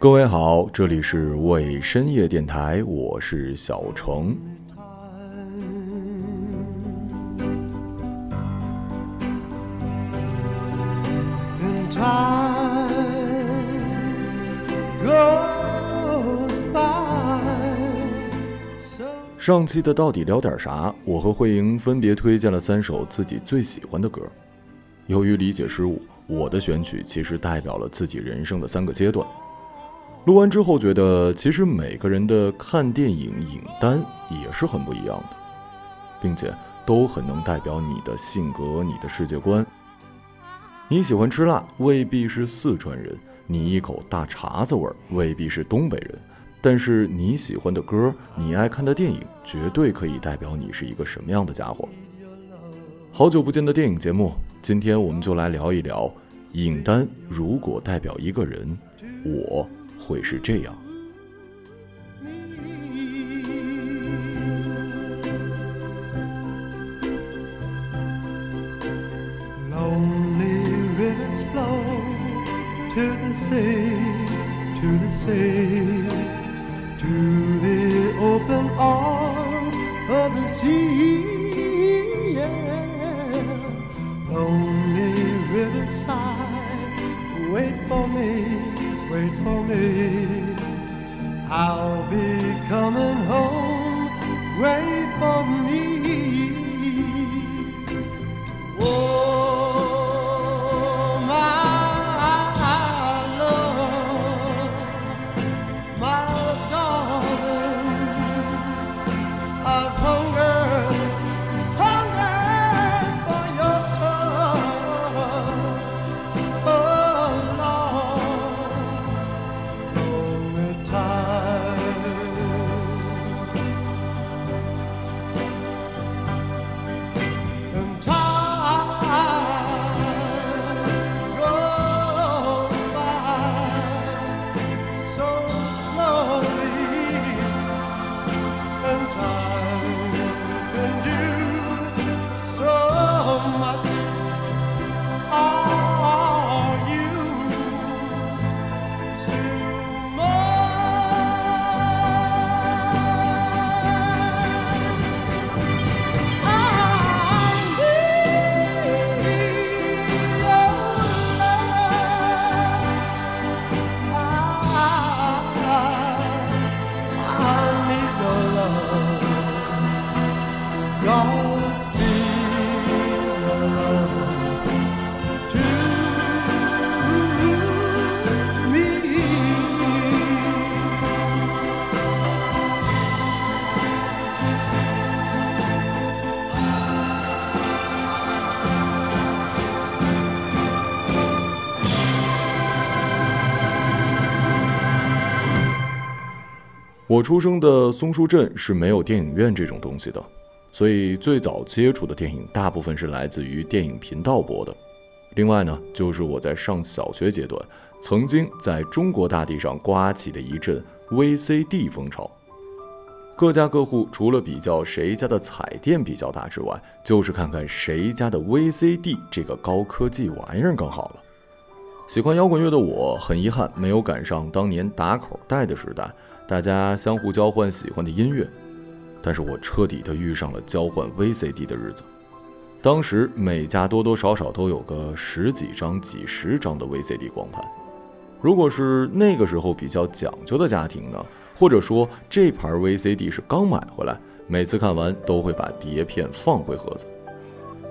各位好，这里是为深夜电台，我是小程。上期的到底聊点啥？我和慧莹分别推荐了三首自己最喜欢的歌。由于理解失误，我的选曲其实代表了自己人生的三个阶段。录完之后觉得，其实每个人的看电影影单也是很不一样的，并且都很能代表你的性格、你的世界观。你喜欢吃辣，未必是四川人；你一口大碴子味儿，未必是东北人。但是你喜欢的歌，你爱看的电影，绝对可以代表你是一个什么样的家伙。好久不见的电影节目，今天我们就来聊一聊影单。如果代表一个人，我会是这样。to the open arms of the sea. Yeah. Lonely riverside, wait for me, wait for me. I'll be coming home, 我出生的松树镇是没有电影院这种东西的。所以最早接触的电影大部分是来自于电影频道播的。另外呢，就是我在上小学阶段，曾经在中国大地上刮起的一阵 VCD 风潮。各家各户除了比较谁家的彩电比较大之外，就是看看谁家的 VCD 这个高科技玩意儿更好了。喜欢摇滚乐的我，很遗憾没有赶上当年打口袋的时代，大家相互交换喜欢的音乐。但是我彻底的遇上了交换 VCD 的日子。当时每家多多少少都有个十几张、几十张的 VCD 光盘。如果是那个时候比较讲究的家庭呢，或者说这盘 VCD 是刚买回来，每次看完都会把碟片放回盒子。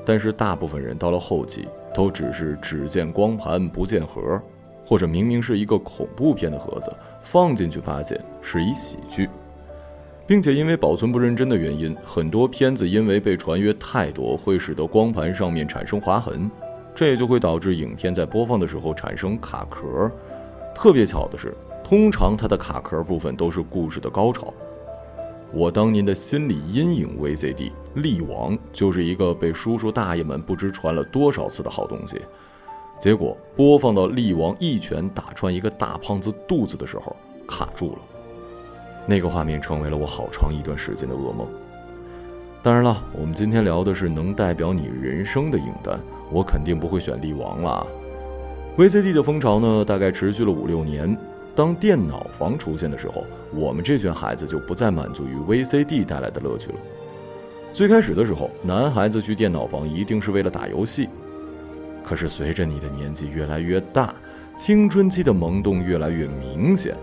但是大部分人到了后期，都只是只见光盘不见盒，或者明明是一个恐怖片的盒子，放进去发现是一喜剧。并且因为保存不认真的原因，很多片子因为被传阅太多，会使得光盘上面产生划痕，这也就会导致影片在播放的时候产生卡壳。特别巧的是，通常它的卡壳部分都是故事的高潮。我当年的心理阴影 VCD《力王》就是一个被叔叔大爷们不知传了多少次的好东西，结果播放到力王一拳打穿一个大胖子肚子的时候，卡住了。那个画面成为了我好长一段时间的噩梦。当然了，我们今天聊的是能代表你人生的影单，我肯定不会选力王了。VCD 的风潮呢，大概持续了五六年，当电脑房出现的时候，我们这群孩子就不再满足于 VCD 带来的乐趣了。最开始的时候，男孩子去电脑房一定是为了打游戏。可是随着你的年纪越来越大，青春期的萌动越来越明显，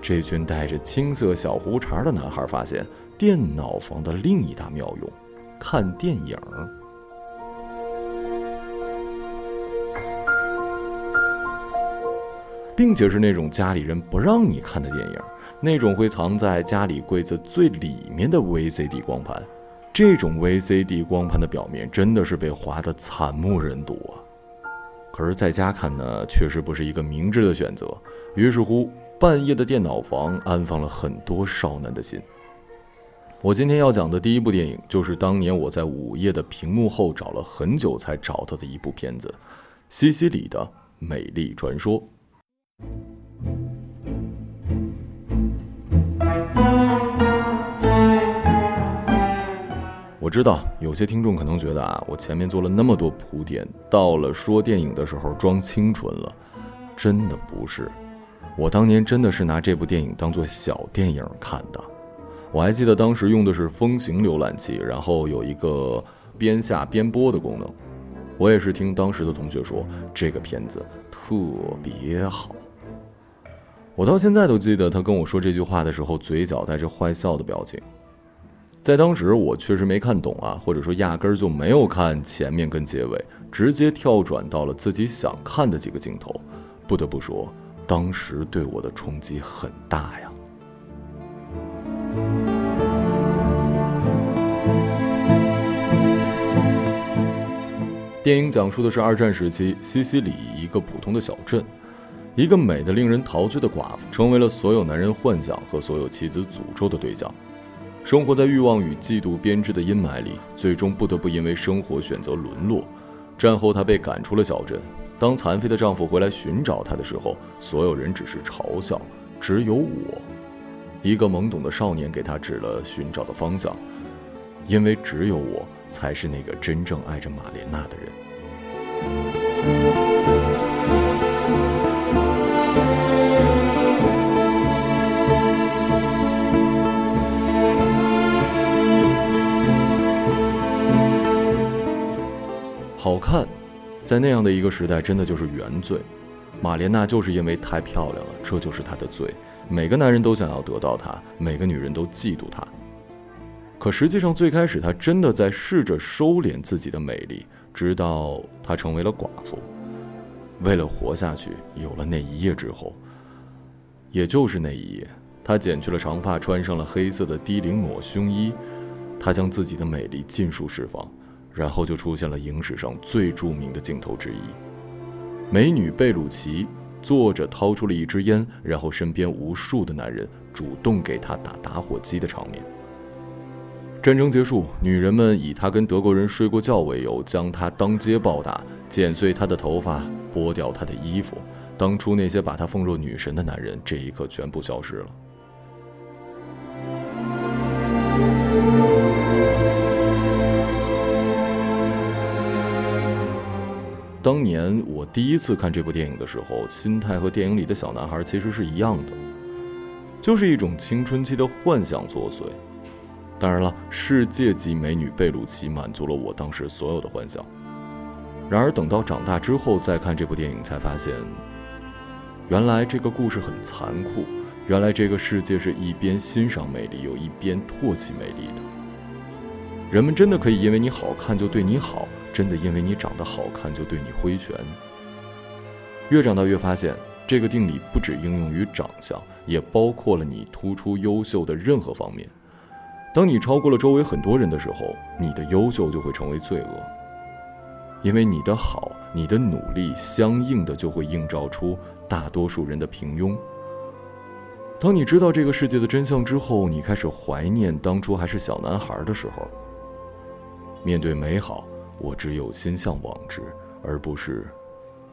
这群带着青涩小胡茬的男孩发现电脑房的另一大妙用——看电影。并且是那种家里人不让你看的电影，那种会藏在家里柜子最里面的 VCD 光盘。这种 VCD 光盘的表面真的是被划得惨不忍睹啊！可是在家看呢，确实不是一个明智的选择。于是乎，半夜的电脑房安放了很多少男的心。我今天要讲的第一部电影，就是当年我在午夜的屏幕后找了很久才找到的一部片子——西西里的美丽传说。我知道有些听众可能觉得啊，我前面做了那么多铺垫，到了说电影的时候装清纯了，真的不是。我当年真的是拿这部电影当做小电影看的。我还记得当时用的是风行浏览器，然后有一个边下边播的功能。我也是听当时的同学说，这个片子特别好。我到现在都记得他跟我说这句话的时候，嘴角带着坏笑的表情。在当时，我确实没看懂啊，或者说压根儿就没有看前面跟结尾，直接跳转到了自己想看的几个镜头。不得不说，当时对我的冲击很大呀。电影讲述的是二战时期西西里一个普通的小镇。一个美得令人陶醉的寡妇，成为了所有男人幻想和所有妻子诅咒的对象。生活在欲望与嫉妒编织的阴霾里，最终不得不因为生活选择沦落。战后，她被赶出了小镇。当残废的丈夫回来寻找她的时候，所有人只是嘲笑。只有我，一个懵懂的少年，给她指了寻找的方向。因为只有我才是那个真正爱着玛莲娜的人。好看，在那样的一个时代，真的就是原罪。玛莲娜就是因为太漂亮了，这就是她的罪。每个男人都想要得到她，每个女人都嫉妒她。可实际上，最开始她真的在试着收敛自己的美丽，直到她成为了寡妇。为了活下去，有了那一夜之后，也就是那一夜，她剪去了长发，穿上了黑色的低领抹胸衣，她将自己的美丽尽数释放。然后就出现了影史上最著名的镜头之一：美女贝鲁奇坐着掏出了一支烟，然后身边无数的男人主动给她打打火机的场面。战争结束，女人们以她跟德国人睡过觉为由，将她当街暴打，剪碎她的头发，剥掉她的衣服。当初那些把她奉若女神的男人，这一刻全部消失了。当年我第一次看这部电影的时候，心态和电影里的小男孩其实是一样的，就是一种青春期的幻想作祟。当然了，世界级美女贝鲁奇满足了我当时所有的幻想。然而等到长大之后再看这部电影，才发现，原来这个故事很残酷，原来这个世界是一边欣赏美丽，又一边唾弃美丽的。人们真的可以因为你好看就对你好。真的因为你长得好看就对你挥拳。越长大越发现，这个定理不只应用于长相，也包括了你突出优秀的任何方面。当你超过了周围很多人的时候，你的优秀就会成为罪恶。因为你的好，你的努力，相应的就会映照出大多数人的平庸。当你知道这个世界的真相之后，你开始怀念当初还是小男孩的时候。面对美好。我只有心向往之而不是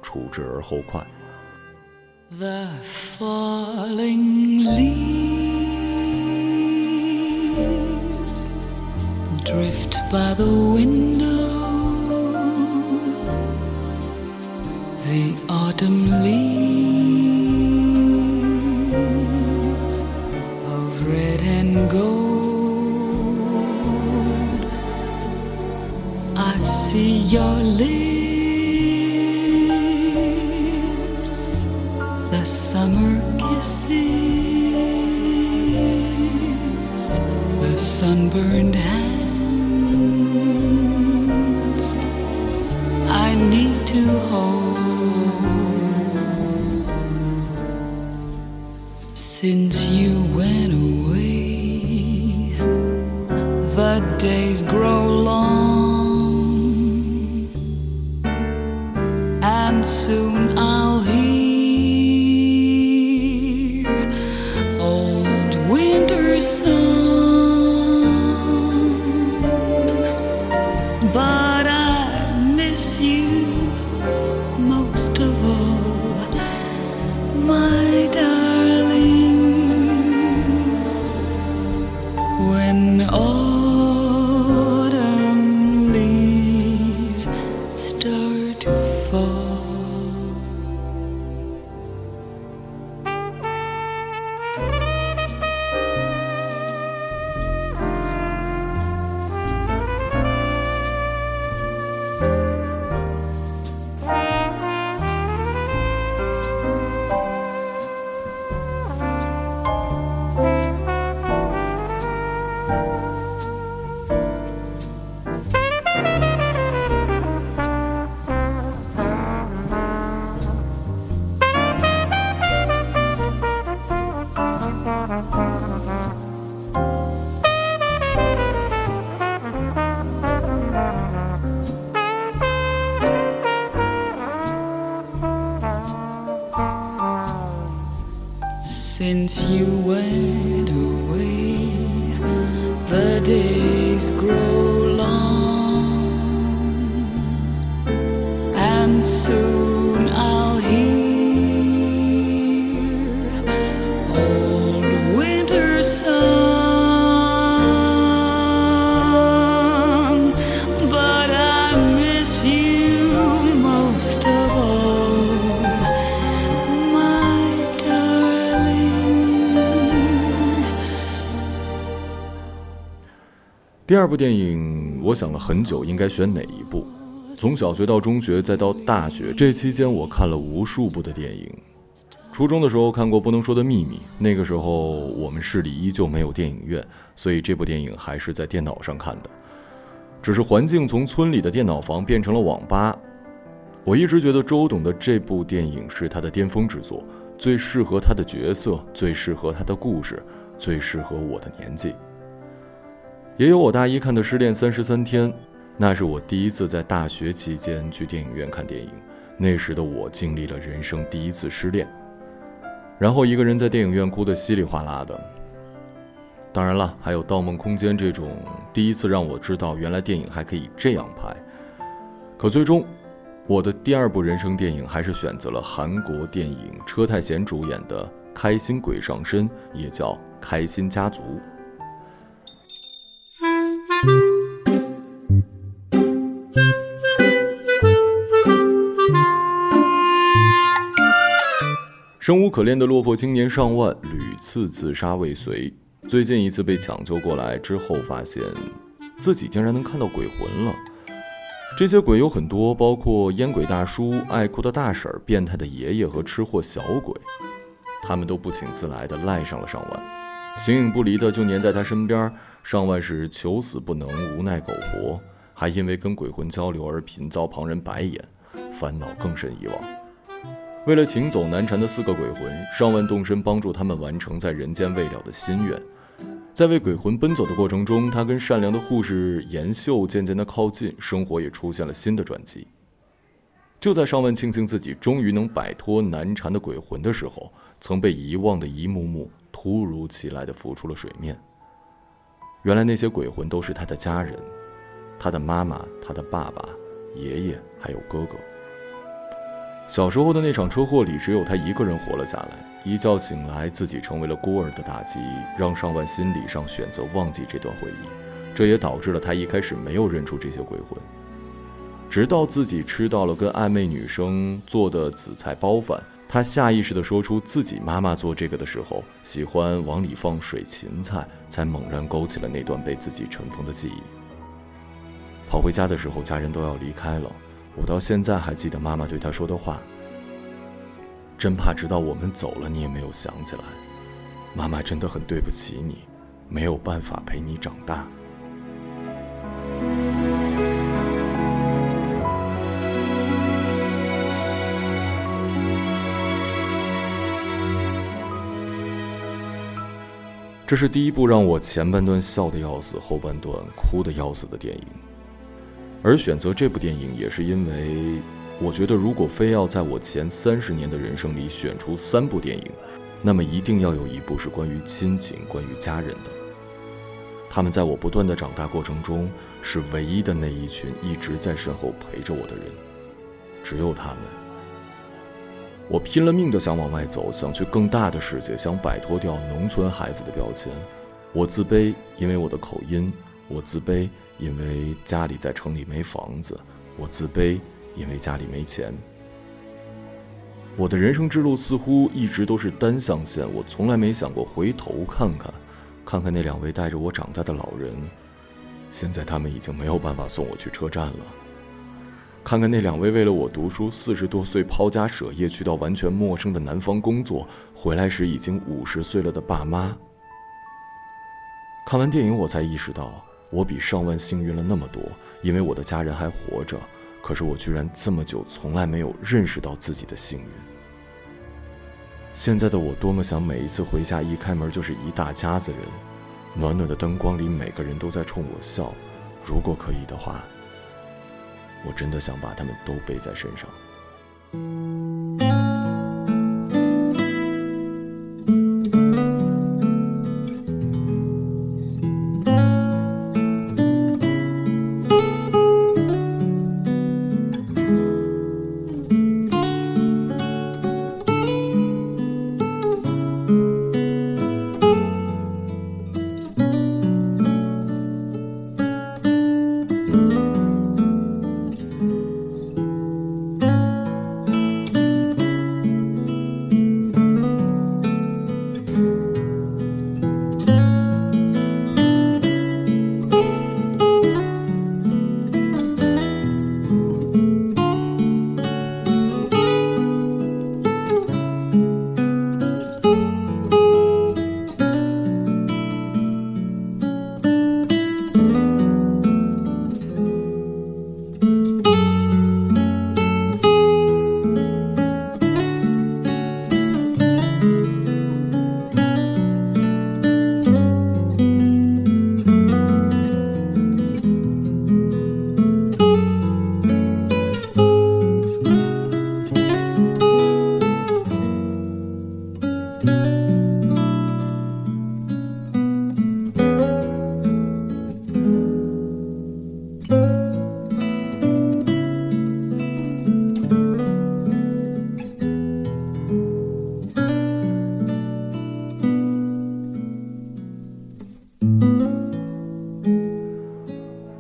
处之而后快 the falling leaves drift by the window the autumn leaves of red and gold your lips, the summer kisses, the sunburned sun. Since you went 第二部电影，我想了很久，应该选哪一部？从小学到中学，再到大学，这期间我看了无数部的电影。初中的时候看过《不能说的秘密》，那个时候我们市里依旧没有电影院，所以这部电影还是在电脑上看的。只是环境从村里的电脑房变成了网吧。我一直觉得周董的这部电影是他的巅峰之作，最适合他的角色，最适合他的故事，最适合我的年纪。也有我大一看的《失恋三十三天》，那是我第一次在大学期间去电影院看电影。那时的我经历了人生第一次失恋，然后一个人在电影院哭得稀里哗啦的。当然了，还有《盗梦空间》这种第一次让我知道原来电影还可以这样拍。可最终，我的第二部人生电影还是选择了韩国电影车太贤主演的《开心鬼上身》，也叫《开心家族》。生无可恋的落魄青年上万屡次自杀未遂，最近一次被抢救过来之后，发现自己竟然能看到鬼魂了。这些鬼有很多，包括烟鬼大叔、爱哭的大婶、变态的爷爷和吃货小鬼，他们都不请自来的赖上了上万，形影不离的就黏在他身边。上万是求死不能，无奈苟活，还因为跟鬼魂交流而频遭旁人白眼，烦恼更甚以往。为了请走难缠的四个鬼魂，上万动身帮助他们完成在人间未了的心愿。在为鬼魂奔走的过程中，他跟善良的护士严秀渐渐的靠近，生活也出现了新的转机。就在上万庆幸自己终于能摆脱难缠的鬼魂的时候，曾被遗忘的一幕幕突如其来的浮出了水面。原来那些鬼魂都是他的家人，他的妈妈、他的爸爸、爷爷还有哥哥。小时候的那场车祸里，只有他一个人活了下来。一觉醒来，自己成为了孤儿的打击，让上万心理上选择忘记这段回忆。这也导致了他一开始没有认出这些鬼魂。直到自己吃到了跟暧昧女生做的紫菜包饭，他下意识地说出自己妈妈做这个的时候喜欢往里放水芹菜，才猛然勾起了那段被自己尘封的记忆。跑回家的时候，家人都要离开了，我到现在还记得妈妈对他说的话：“真怕直到我们走了，你也没有想起来。妈妈真的很对不起你，没有办法陪你长大。”这是第一部让我前半段笑得要死，后半段哭得要死的电影。而选择这部电影，也是因为我觉得，如果非要在我前三十年的人生里选出三部电影，那么一定要有一部是关于亲情、关于家人的。他们在我不断的长大过程中，是唯一的那一群一直在身后陪着我的人，只有他们。我拼了命的想往外走，想去更大的世界，想摆脱掉农村孩子的标签。我自卑，因为我的口音；我自卑，因为家里在城里没房子；我自卑，因为家里没钱。我的人生之路似乎一直都是单向线，我从来没想过回头看看，看看那两位带着我长大的老人。现在他们已经没有办法送我去车站了。看看那两位为了我读书四十多岁抛家舍业去到完全陌生的南方工作，回来时已经五十岁了的爸妈。看完电影，我才意识到我比上万幸运了那么多，因为我的家人还活着。可是我居然这么久从来没有认识到自己的幸运。现在的我多么想每一次回家一开门就是一大家子人，暖暖的灯光里每个人都在冲我笑。如果可以的话。我真的想把它们都背在身上。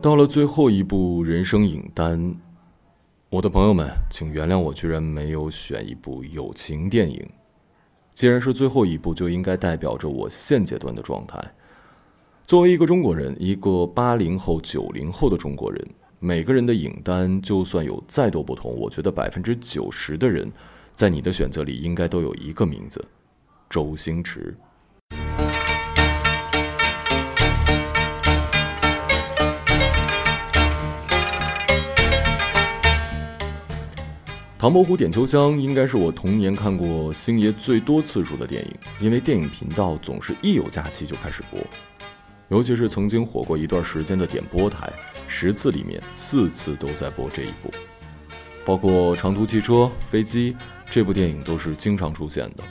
到了最后一部人生影单，我的朋友们，请原谅我居然没有选一部友情电影。既然是最后一部，就应该代表着我现阶段的状态。作为一个中国人，一个八零后、九零后的中国人，每个人的影单就算有再多不同，我觉得百分之九十的人，在你的选择里应该都有一个名字：周星驰。《唐伯虎点秋香》应该是我童年看过星爷最多次数的电影，因为电影频道总是一有假期就开始播，尤其是曾经火过一段时间的点播台，十次里面四次都在播这一部，包括长途汽车、飞机，这部电影都是经常出现的。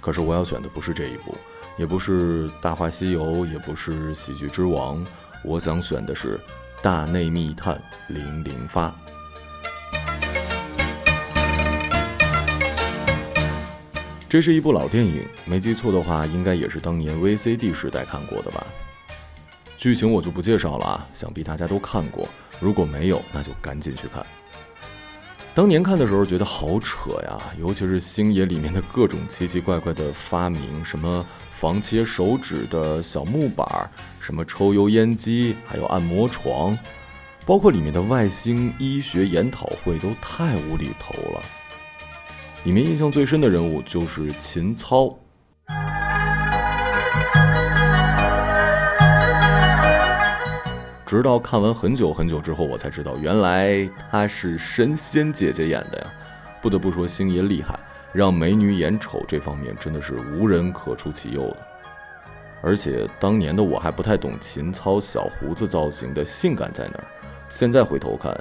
可是我要选的不是这一部，也不是《大话西游》，也不是《喜剧之王》，我想选的是《大内密探零零发》。这是一部老电影，没记错的话，应该也是当年 VCD 时代看过的吧。剧情我就不介绍了啊，想必大家都看过。如果没有，那就赶紧去看。当年看的时候觉得好扯呀，尤其是星爷里面的各种奇奇怪怪的发明，什么防切手指的小木板，什么抽油烟机，还有按摩床，包括里面的外星医学研讨会，都太无厘头了。里面印象最深的人物就是秦操。直到看完很久很久之后，我才知道原来他是神仙姐姐演的呀！不得不说，星爷厉害，让美女演丑这方面真的是无人可出其右的。而且当年的我还不太懂秦操小胡子造型的性感在哪儿，现在回头看，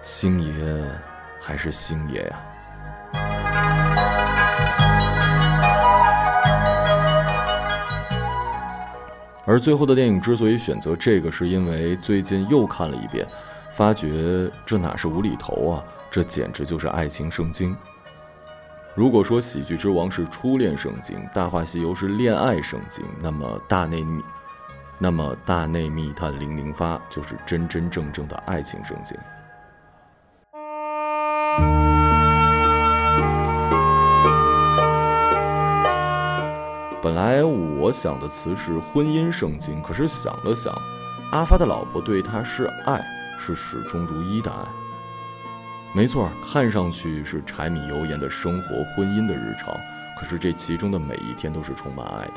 星爷还是星爷呀！而最后的电影之所以选择这个，是因为最近又看了一遍，发觉这哪是无厘头啊，这简直就是爱情圣经。如果说喜剧之王是初恋圣经，大话西游是恋爱圣经，那么大内密，那么大内密探零零发就是真真正正的爱情圣经。本来我想的词是婚姻圣经，可是想了想，阿发的老婆对他是爱，是始终如一的爱。没错，看上去是柴米油盐的生活、婚姻的日常，可是这其中的每一天都是充满爱的。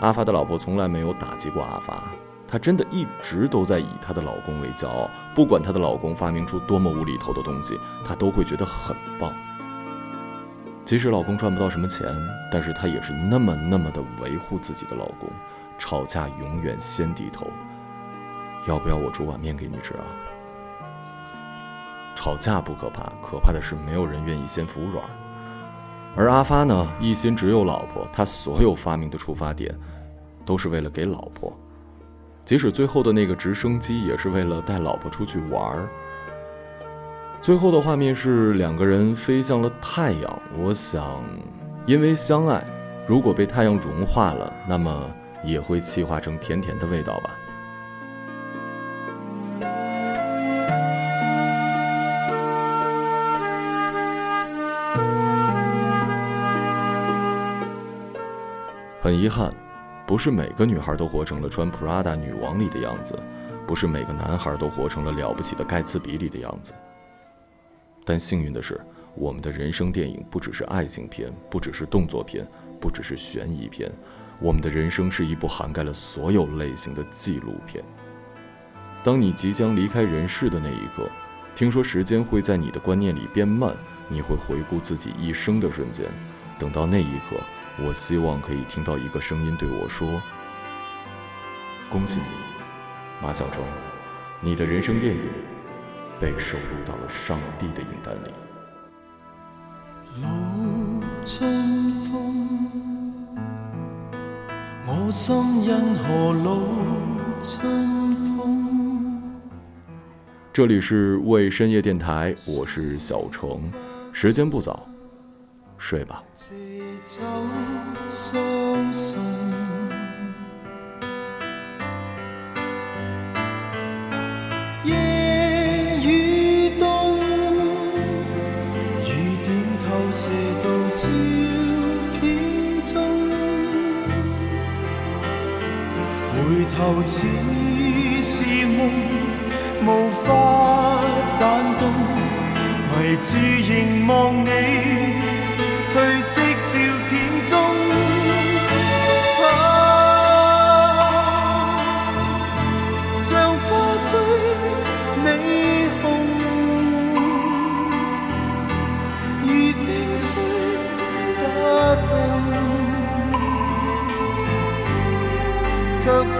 阿发的老婆从来没有打击过阿发，她真的一直都在以她的老公为骄傲，不管她的老公发明出多么无厘头的东西，她都会觉得很棒。即使老公赚不到什么钱，但是她也是那么那么的维护自己的老公，吵架永远先低头。要不要我煮碗面给你吃啊？吵架不可怕，可怕的是没有人愿意先服软。而阿发呢，一心只有老婆，他所有发明的出发点，都是为了给老婆。即使最后的那个直升机，也是为了带老婆出去玩儿。最后的画面是两个人飞向了太阳。我想，因为相爱，如果被太阳融化了，那么也会气化成甜甜的味道吧。很遗憾，不是每个女孩都活成了穿 Prada 女王里的样子，不是每个男孩都活成了了不起的盖茨比里的样子。但幸运的是，我们的人生电影不只是爱情片，不只是动作片，不只是悬疑片，我们的人生是一部涵盖了所有类型的纪录片。当你即将离开人世的那一刻，听说时间会在你的观念里变慢，你会回顾自己一生的瞬间。等到那一刻，我希望可以听到一个声音对我说：“恭喜你，马晓成，你的人生电影。”被收录到了上帝的影单里。老春风，我心因何老春风？这里是为深夜电台，我是小程，时间不早，睡吧。射到照片中，回头似是梦，无法弹动，迷住凝望你。褪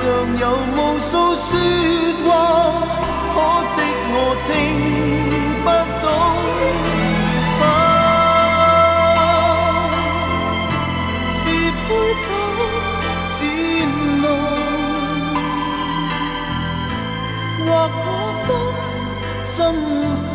像有無數説話，可惜我聽不懂。是杯酒渐浓，或我心真空，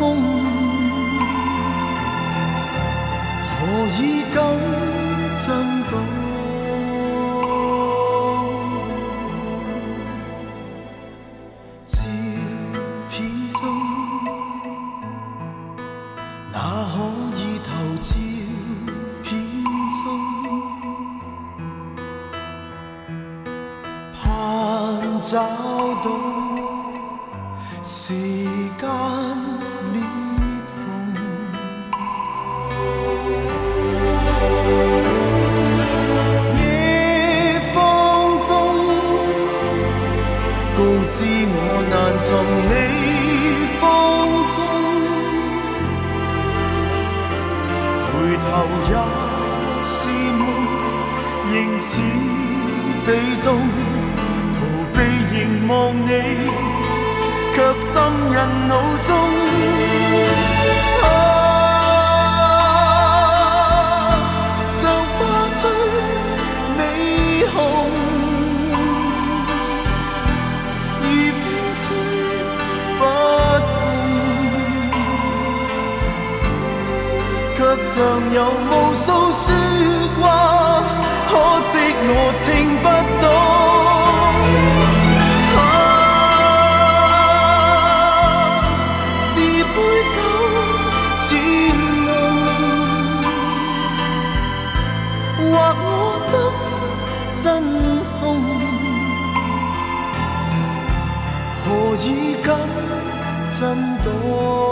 人脑中啊像花虽未红已冰心不冻却像有无数说话我